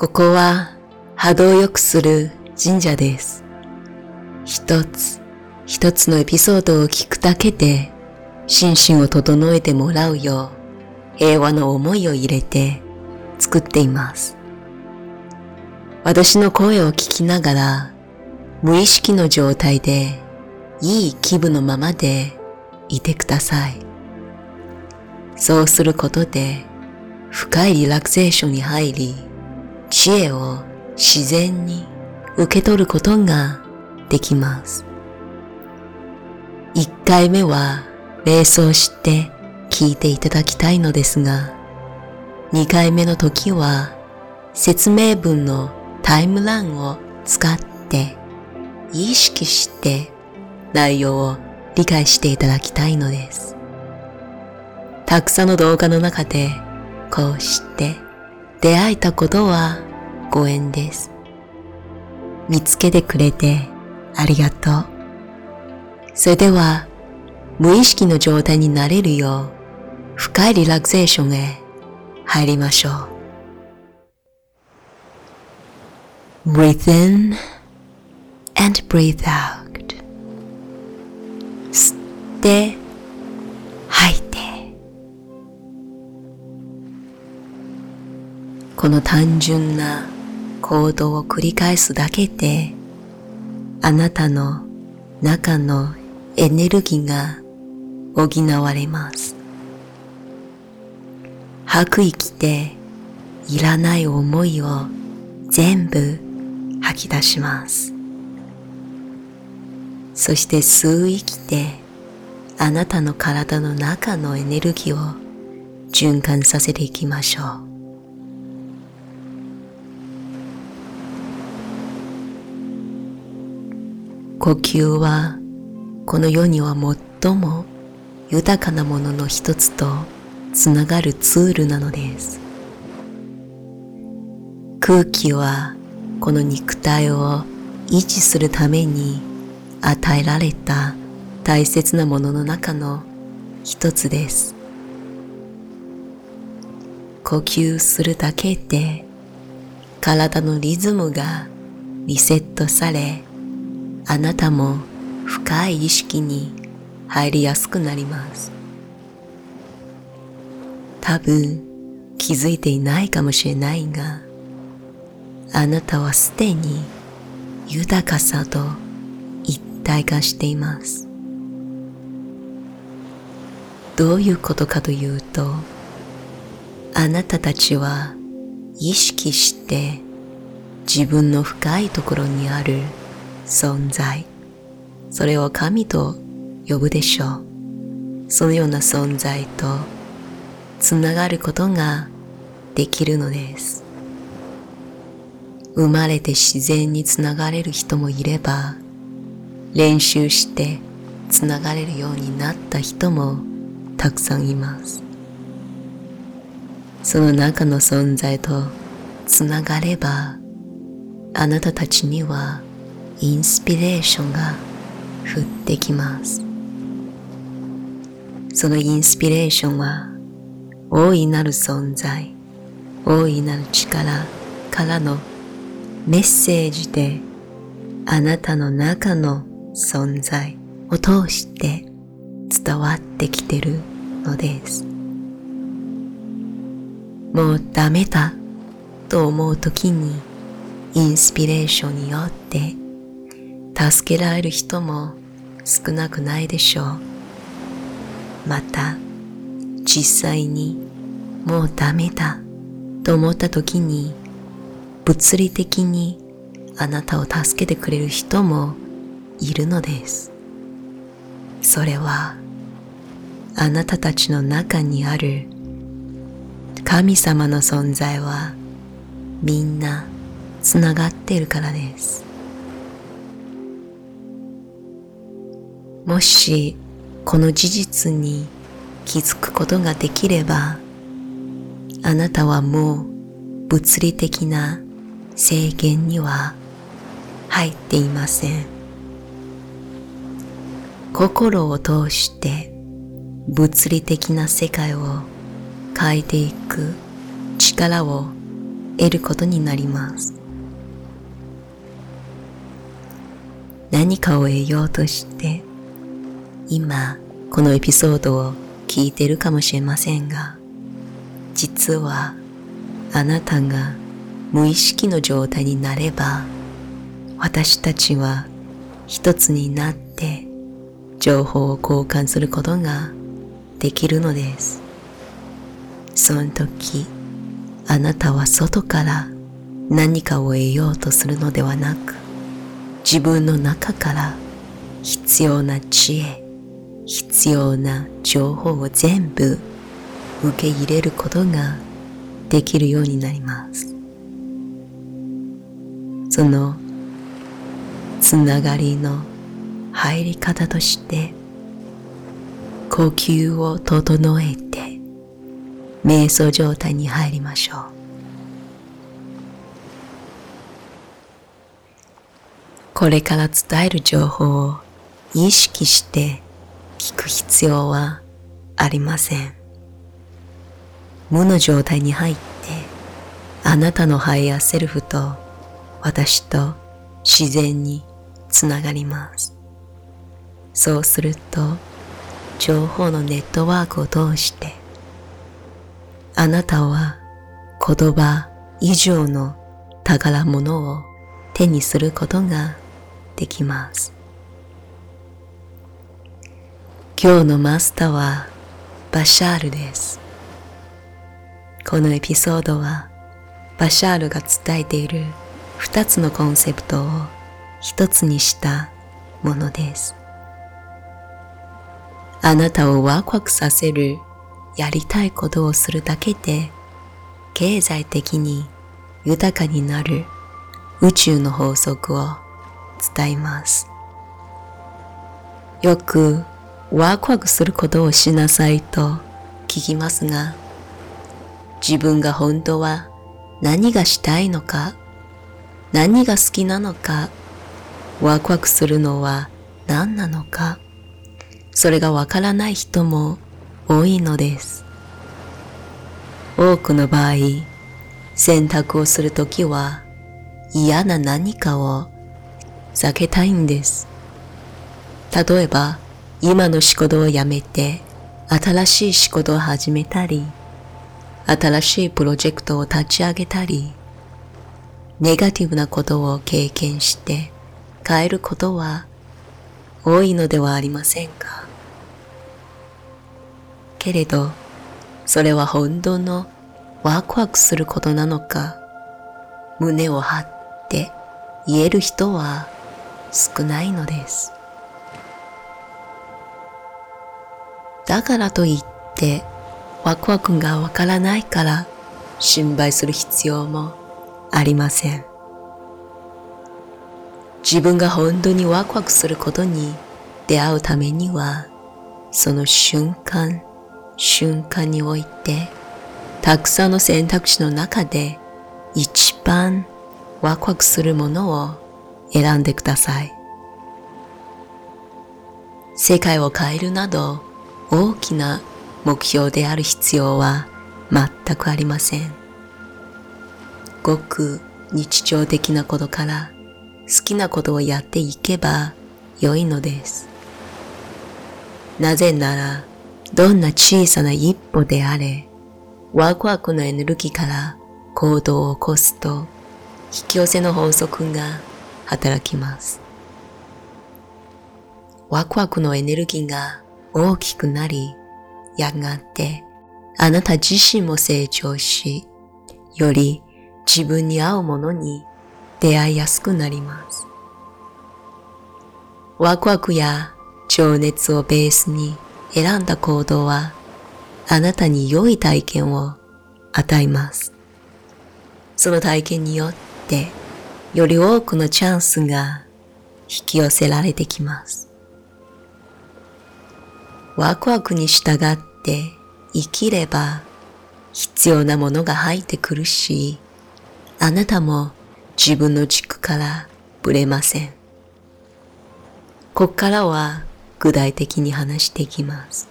ここは波動を良くする神社です。一つ一つのエピソードを聞くだけで心身を整えてもらうよう平和の思いを入れて作っています。私の声を聞きながら無意識の状態でいい気分のままでいてください。そうすることで深いリラクゼーションに入り知恵を自然に受け取ることができます。一回目は瞑想して聞いていただきたいのですが、二回目の時は説明文のタイムランを使って意識して内容を理解していただきたいのです。たくさんの動画の中でこうして出会えたことはご縁です。見つけてくれてありがとう。それでは無意識の状態になれるよう深いリラクゼーションへ入りましょう。Breathe in and breathe out. 吸ってこの単純な行動を繰り返すだけであなたの中のエネルギーが補われます。吐く息でいらない思いを全部吐き出します。そして吸う息であなたの体の中のエネルギーを循環させていきましょう。呼吸はこの世には最も豊かなものの一つとつながるツールなのです。空気はこの肉体を維持するために与えられた大切なものの中の一つです。呼吸するだけで体のリズムがリセットされあなたも深い意識に入りやすくなります。多分気づいていないかもしれないがあなたはすでに豊かさと一体化しています。どういうことかというと、あなたたちは意識して自分の深いところにある存在、それを神と呼ぶでしょう。そのような存在とつながることができるのです。生まれて自然につながれる人もいれば、練習してつながれるようになった人もたくさんいます。その中の存在とつながれば、あなたたちにはインスピレーションが降ってきます。そのインスピレーションは大いなる存在、大いなる力からのメッセージであなたの中の存在を通して伝わってきてるのです。もうダメだと思う時にインスピレーションによって助けられる人も少なくないでしょう。また実際にもうダメだと思った時に物理的にあなたを助けてくれる人もいるのです。それはあなたたちの中にある神様の存在はみんなつながっているからです。もしこの事実に気づくことができればあなたはもう物理的な制限には入っていません。心を通して物理的な世界を変えていく力を得ることになります。何かを得ようとして、今このエピソードを聞いてるかもしれませんが、実はあなたが無意識の状態になれば、私たちは一つになって情報を交換することができるのです。その時、あなたは外から何かを得ようとするのではなく、自分の中から必要な知恵、必要な情報を全部受け入れることができるようになります。そのつながりの入り方として呼吸を整えて瞑想状態に入りましょう。これから伝える情報を意識して聞く必要はありません。無の状態に入ってあなたのハイヤーセルフと私と自然につながります。そうすると情報のネットワークを通してあなたは言葉以上の宝物を手にすることができます。今日のマスターはバシャールです。このエピソードはバシャールが伝えている二つのコンセプトを一つにしたものです。あなたをワクワクさせるやりたいことをするだけで経済的に豊かになる宇宙の法則を伝えます。よくワクワクすることをしなさいと聞きますが、自分が本当は何がしたいのか、何が好きなのか、ワクワクするのは何なのか、それがわからない人も多いのです。多くの場合、選択をするときは嫌な何かを避けたいんです。例えば、今の仕事を辞めて新しい仕事を始めたり、新しいプロジェクトを立ち上げたり、ネガティブなことを経験して変えることは多いのではありませんか？けれど、それは本当のワクワクすることなのか、胸を張って言える人は少ないのです。だからといってワクワクがわからないから心配する必要もありません。自分が本当にワクワクすることに出会うためには、その瞬間、瞬間において、たくさんの選択肢の中で一番ワクワクするものを選んでください。世界を変えるなど大きな目標である必要は全くありません。ごく日常的なことから好きなことをやっていけば良いのです。なぜなら、どんな小さな一歩であれ、ワクワクのエネルギーから行動を起こすと、引き寄せの法則が働きます。ワクワクのエネルギーが大きくなり、やがてあなた自身も成長し、より自分に合うものに出会いやすくなります。ワクワクや情熱をベースに選んだ行動はあなたに良い体験を与えます。その体験によってより多くのチャンスが引き寄せられてきます。ワクワクに従って生きれば必要なものが入ってくるし、あなたも自分の軸からぶれません。ここからは具体的に話していきます。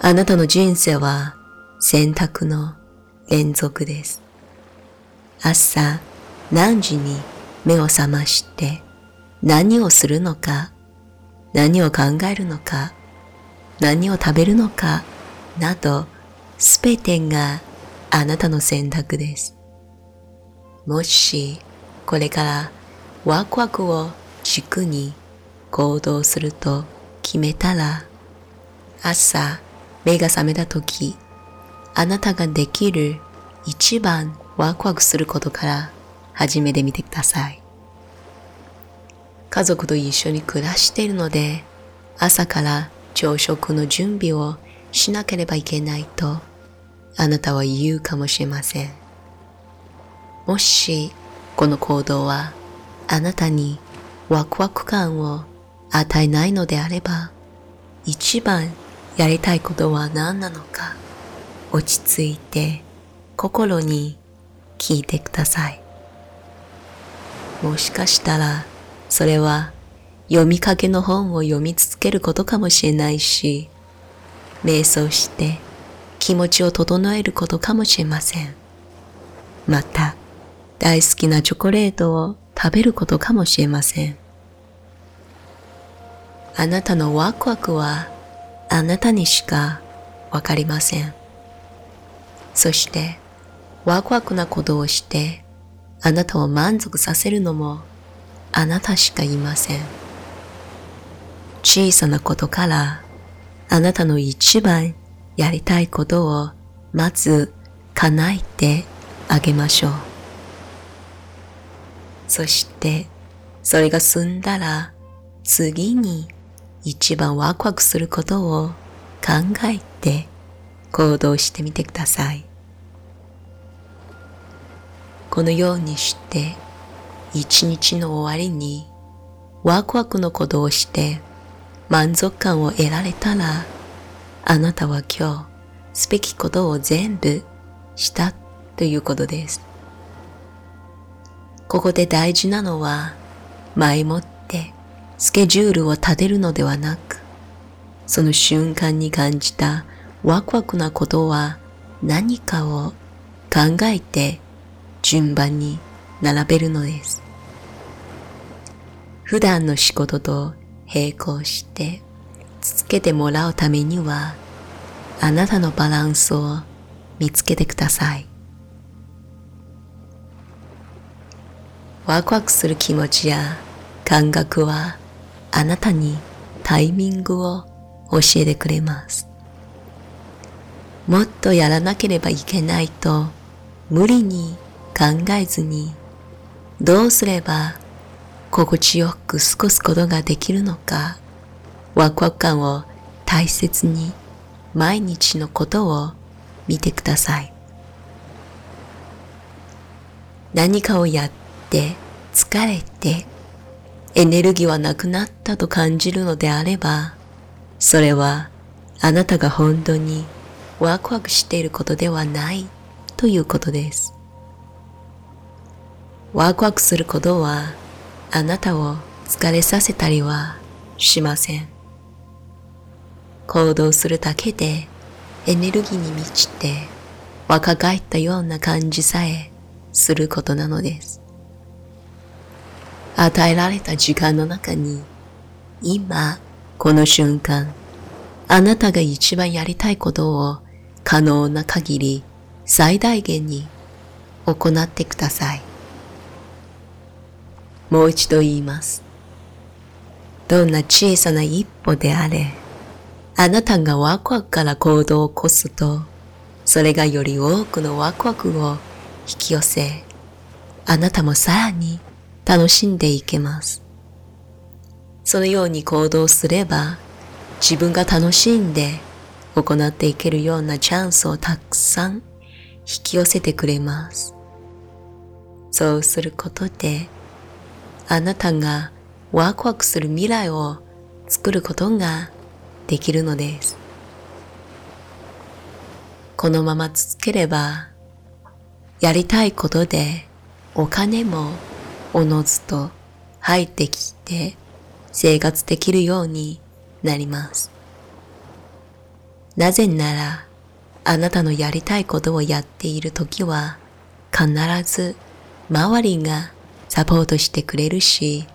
あなたの人生は選択の連続です。朝何時に目を覚まして何をするのか、何を考えるのか、何を食べるのかなどすべてがあなたの選択です。もしこれからワクワクを軸に行動すると決めたら朝目が覚めた時あなたができる一番ワクワクすることから始めてみてください。家族と一緒に暮らしているので朝から朝食の準備をしなければいけないとあなたは言うかもしれません。もしこの行動はあなたにワクワク感を与えないのであれば一番やりたいことは何なのか落ち着いて心に聞いてください。もしかしたらそれは読みかけの本を読み続けることかもしれないし、瞑想して気持ちを整えることかもしれません。また、大好きなチョコレートを食べることかもしれません。あなたのワクワクはあなたにしかわかりません。そして、ワクワクなことをしてあなたを満足させるのもあなたしかいません。小さなことからあなたの一番やりたいことをまず叶えてあげましょう。そしてそれが済んだら次に一番ワクワクすることを考えて行動してみてください。このようにして一日の終わりにワクワクのことをして満足感を得られたらあなたは今日すべきことを全部したということです。ここで大事なのは前もってスケジュールを立てるのではなくその瞬間に感じたワクワクなことは何かを考えて順番に並べるのです。普段の仕事と並行して続けてもらうためにはあなたのバランスを見つけてください。ワクワクする気持ちや感覚はあなたにタイミングを教えてくれます。もっとやらなければいけないと無理に考えずにどうすれば心地よく過ごすことができるのかワクワク感を大切に毎日のことを見てください。何かをやって疲れてエネルギーはなくなったと感じるのであれば、それはあなたが本当にワクワクしていることではないということです。ワクワクすることはあなたを疲れさせたりはしません。行動するだけでエネルギーに満ちて若返ったような感じさえすることなのです。与えられた時間の中に今この瞬間あなたが一番やりたいことを可能な限り最大限に行ってください。もう一度言います。どんな小さな一歩であれ、あなたがワクワクから行動を起こすと、それがより多くのワクワクを引き寄せ、あなたもさらに楽しんでいけます。そのように行動すれば、自分が楽しんで行っていけるようなチャンスをたくさん引き寄せてくれます。そうすることで、あなたがワクワクする未来を作ることができるのです。このまま続ければ、やりたいことでお金もおのずと入ってきて生活できるようになります。なぜなら、あなたのやりたいことをやっているときは必ず周りがサポートしてくれるし、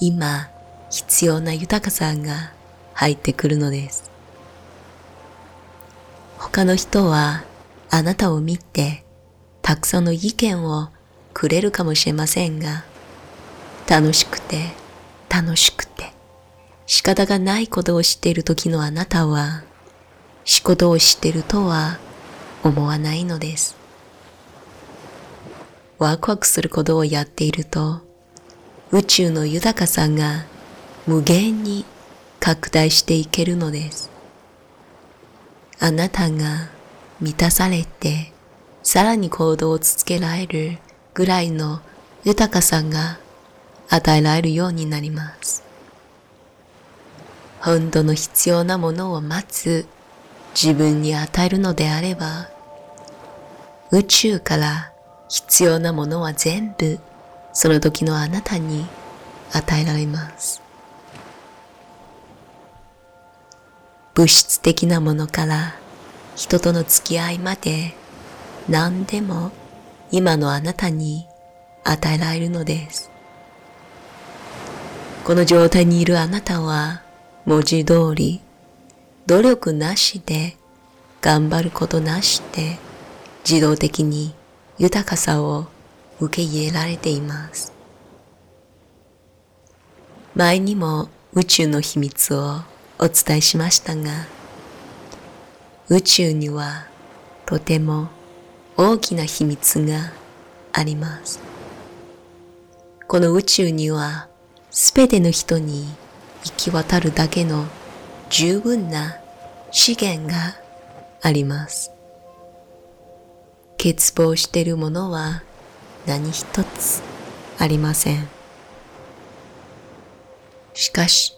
今必要な豊かさが入ってくるのです。他の人はあなたを見てたくさんの意見をくれるかもしれませんが、楽しくて楽しくて仕方がないことをしている時のあなたは仕事をしているとは思わないのです。ワクワクすることをやっていると宇宙の豊かさが無限に拡大していけるのです。あなたが満たされてさらに行動を続けられるぐらいの豊かさが与えられるようになります。本当の必要なものを待つ自分に与えるのであれば、宇宙から必要なものは全部その時のあなたに与えられます。物質的なものから人との付き合いまで何でも今のあなたに与えられるのです。この状態にいるあなたは文字通り努力なしで頑張ることなしで自動的に豊かさを受け入れられています。前にも宇宙の秘密をお伝えしましたが、宇宙にはとても大きな秘密があります。この宇宙にはすべての人に行き渡るだけの十分な資源があります。欠乏しているものは何一つありません。しかし、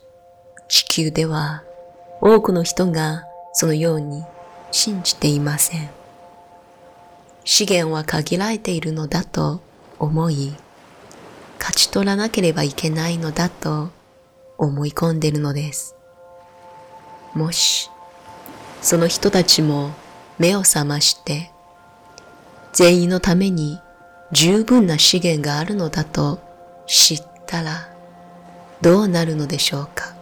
地球では多くの人がそのように信じていません。資源は限られているのだと思い、勝ち取らなければいけないのだと思い込んでいるのです。もし、その人たちも目を覚まして、全員のために十分な資源があるのだと知ったらどうなるのでしょうか。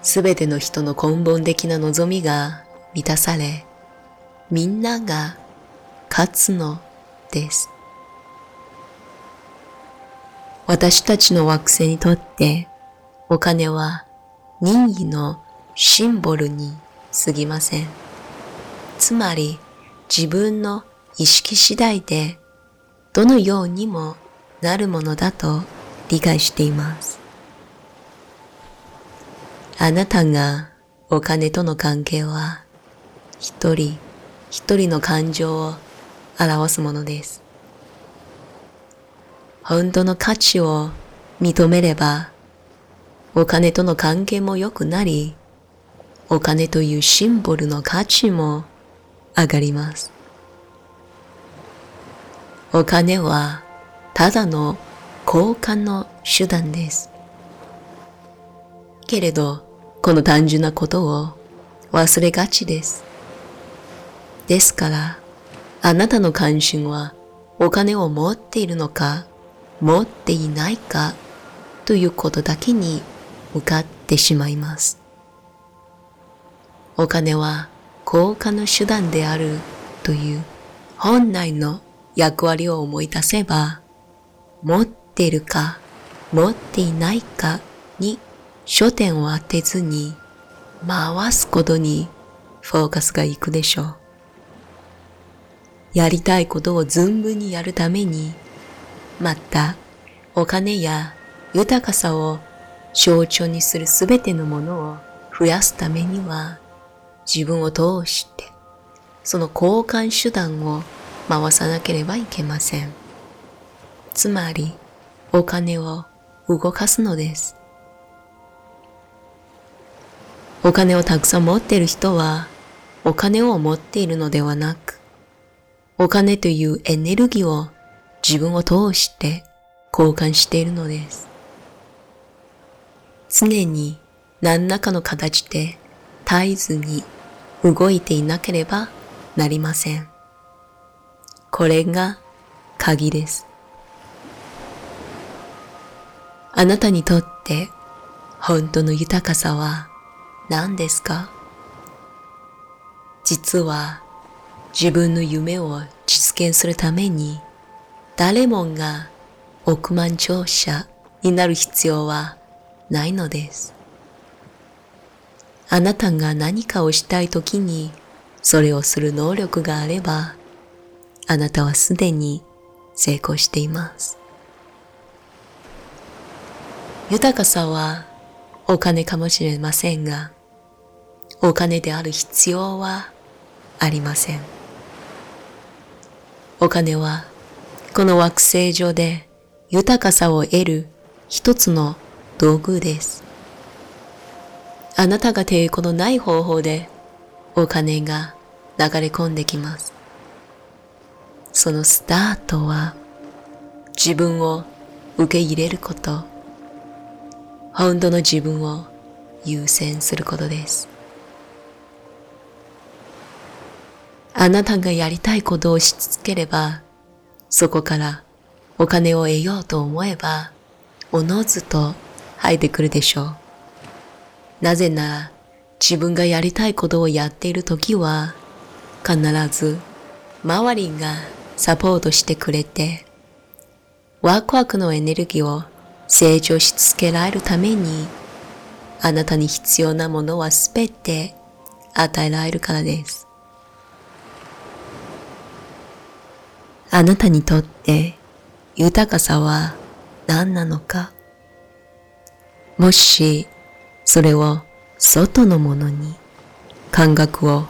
すべての人の根本的な望みが満たされ、みんなが勝つのです。私たちの惑星にとってお金は任意のシンボルに過ぎません。つまり自分の意識次第でどのようにもなるものだと理解しています。あなたがお金との関係は一人一人の感情を表すものです。本当の価値を認めれば、お金との関係も良くなり、お金というシンボルの価値も上がります。お金はただの交換の手段です。けれど、この単純なことを忘れがちです。ですから、あなたの関心はお金を持っているのか持っていないかということだけに向かってしまいます。お金は効果の手段であるという本来の役割を思い出せば、持ってるか持っていないかに焦点を当てずに回すことにフォーカスがいくでしょう。やりたいことを存分にやるためにまた、お金や豊かさを象徴にするすべてのものを増やすためには、自分を通して、その交換手段を回さなければいけません。つまり、お金を動かすのです。お金をたくさん持っている人は、お金を持っているのではなく、お金というエネルギーを自分を通して交換しているのです。常に何らかの形で絶えずに動いていなければなりません。これが鍵です。あなたにとって本当の豊かさは何ですか？実は自分の夢を実現するために誰もが億万長者になる必要はないのです。あなたが何かをしたいときにそれをする能力があればあなたはすでに成功しています。豊かさはお金かもしれませんが、お金である必要はありません。お金はこの惑星上で豊かさを得る一つの道具です。あなたが抵抗のない方法でお金が流れ込んできます。そのスタートは自分を受け入れること、本当の自分を優先することです。あなたがやりたいことをし続ければ、そこからお金を得ようと思えば、おのずと入ってくるでしょう。なぜなら、自分がやりたいことをやっているときは、必ず周りがサポートしてくれて、ワクワクのエネルギーを成長し続けられるために、あなたに必要なものはすべて与えられるからです。あなたにとって豊かさは何なのか？もしそれを外のものに感覚を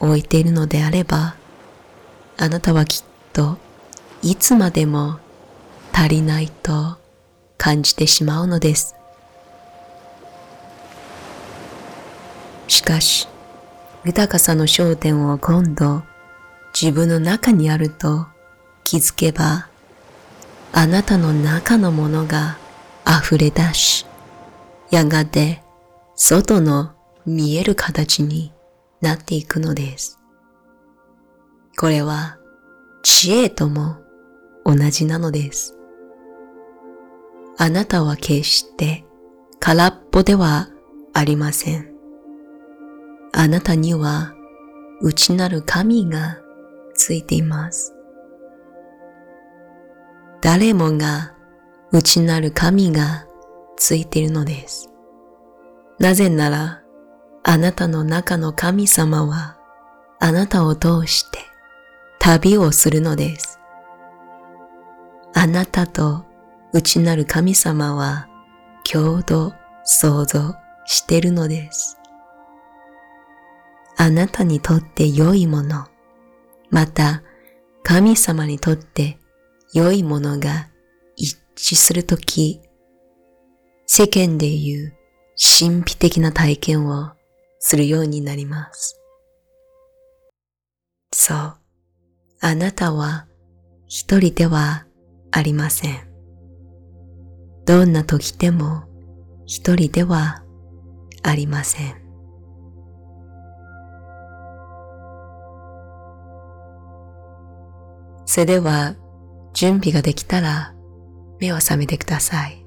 置いているのであれば、あなたはきっといつまでも足りないと感じてしまうのです。しかし、豊かさの焦点を今度自分の中にあると気づけば、あなたの中のものが溢れ出し、やがて外の見える形になっていくのです。これは知恵とも同じなのです。あなたは決して空っぽではありません。あなたには内なる神がついています。誰もが内なる神がついているのです。なぜなら、あなたの中の神様はあなたを通して旅をするのです。あなたと内なる神様は共同創造してるのです。あなたにとって良いもの、また神様にとって良いものが一致するとき、世間で言う神秘的な体験をするようになります。そう。あなたは一人ではありません。どんな時でも一人ではありません。それでは準備ができたら目を覚めてください。